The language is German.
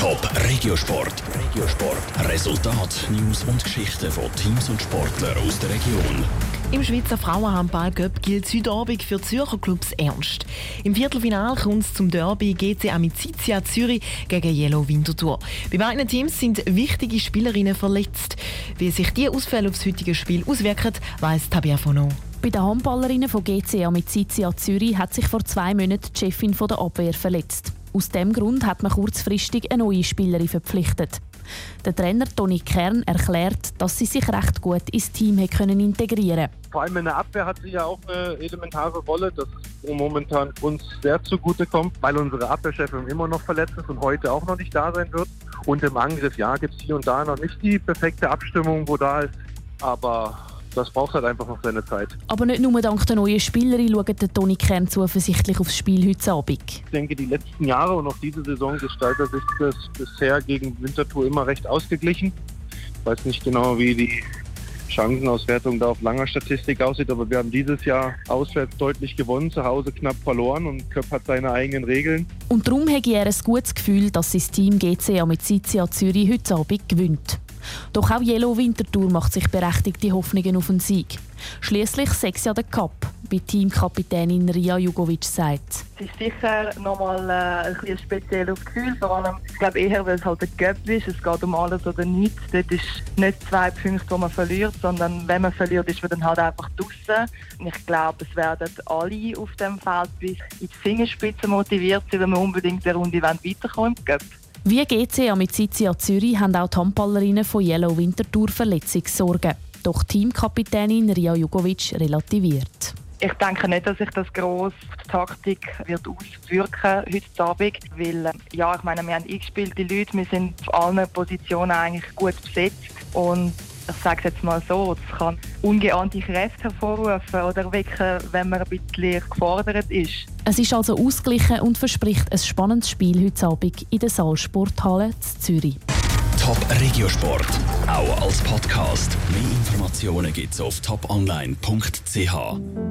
Top Regiosport. Regiosport. Resultat, News und Geschichten von Teams und Sportlern aus der Region. Im Schweizer Frauenhandball Cup gilt Südabend für Zürcher Clubs ernst. Im Viertelfinal kommt es zum Derby GC Amicizia Zürich gegen Yellow Winterthur. Bei beiden Teams sind wichtige Spielerinnen verletzt. Wie sich die Ausfälle aufs heutige Spiel auswirken, weiss Tabia Fono. Bei den Handballerinnen von GC Amicizia Zürich hat sich vor zwei Monaten die Chefin der Abwehr verletzt. Aus diesem Grund hat man kurzfristig eine neue Spielerin verpflichtet. Der Trainer Toni Kern erklärt, dass sie sich recht gut ins Team können integrieren Vor allem in der Abwehr hat sie ja auch eine elementare Rolle, das momentan uns sehr zugute kommt, weil unsere Abwehrchefin immer noch verletzt ist und heute auch noch nicht da sein wird. Und im Angriff, ja, gibt es hier und da noch nicht die perfekte Abstimmung, wo da ist. Aber das braucht halt einfach noch seine Zeit. Aber nicht nur dank der neuen Spielerin schaut der Toni Kern zuversichtlich aufs Spiel heute Abend. Ich denke, die letzten Jahre und auch diese Saison gestaltet sich das bisher gegen Winterthur immer recht ausgeglichen. Ich weiß nicht genau, wie die Chancenauswertung da auf langer Statistik aussieht, aber wir haben dieses Jahr auswärts deutlich gewonnen, zu Hause knapp verloren und Köpp hat seine eigenen Regeln. Und darum habe er ein gutes Gefühl, dass sein Team GC mit Sizia Zürich heute Abend gewinnt. Doch auch Yellow Winterthur macht sich berechtigte Hoffnungen auf einen Sieg. Schließlich sechs ja der Cup, wie Teamkapitänin Ria Jugovic sagt. Es ist sicher nochmal äh, ein, spezielles Gefühl, vor allem, ich glaube eher, weil es halt ein Cup ist, es geht um alles oder nichts. Dort ist nicht zwei Punkte, die man verliert, sondern wenn man verliert, ist man dann halt einfach draußen. Ich glaube, es werden alle auf dem Feld bis in die Fingerspitze motiviert sein, wenn wir unbedingt der Runde weiterkommen im. Wie GC mit Sizia Zürich haben auch die Handballerinnen von Yellow Winterthur Verletzungssorgen. Doch Teamkapitänin Ria Jugovic relativiert. Ich denke nicht, dass sich das gross auf die Taktik wird auswirken heute Abend, weil äh, ja, ich meine, wir haben eingespielte Leute, wir sind auf allen Positionen eigentlich gut besetzt und ich sage es jetzt mal so, es kann ungeahnte Kräfte hervorrufen oder wecken, wenn man ein bisschen gefordert ist. Es ist also ausgeglichen und verspricht ein spannendes Spiel heute Abend in der Saalsporthalle in Zürich. Top Regiosport, auch als Podcast. Mehr Informationen gibt's auf toponline.ch.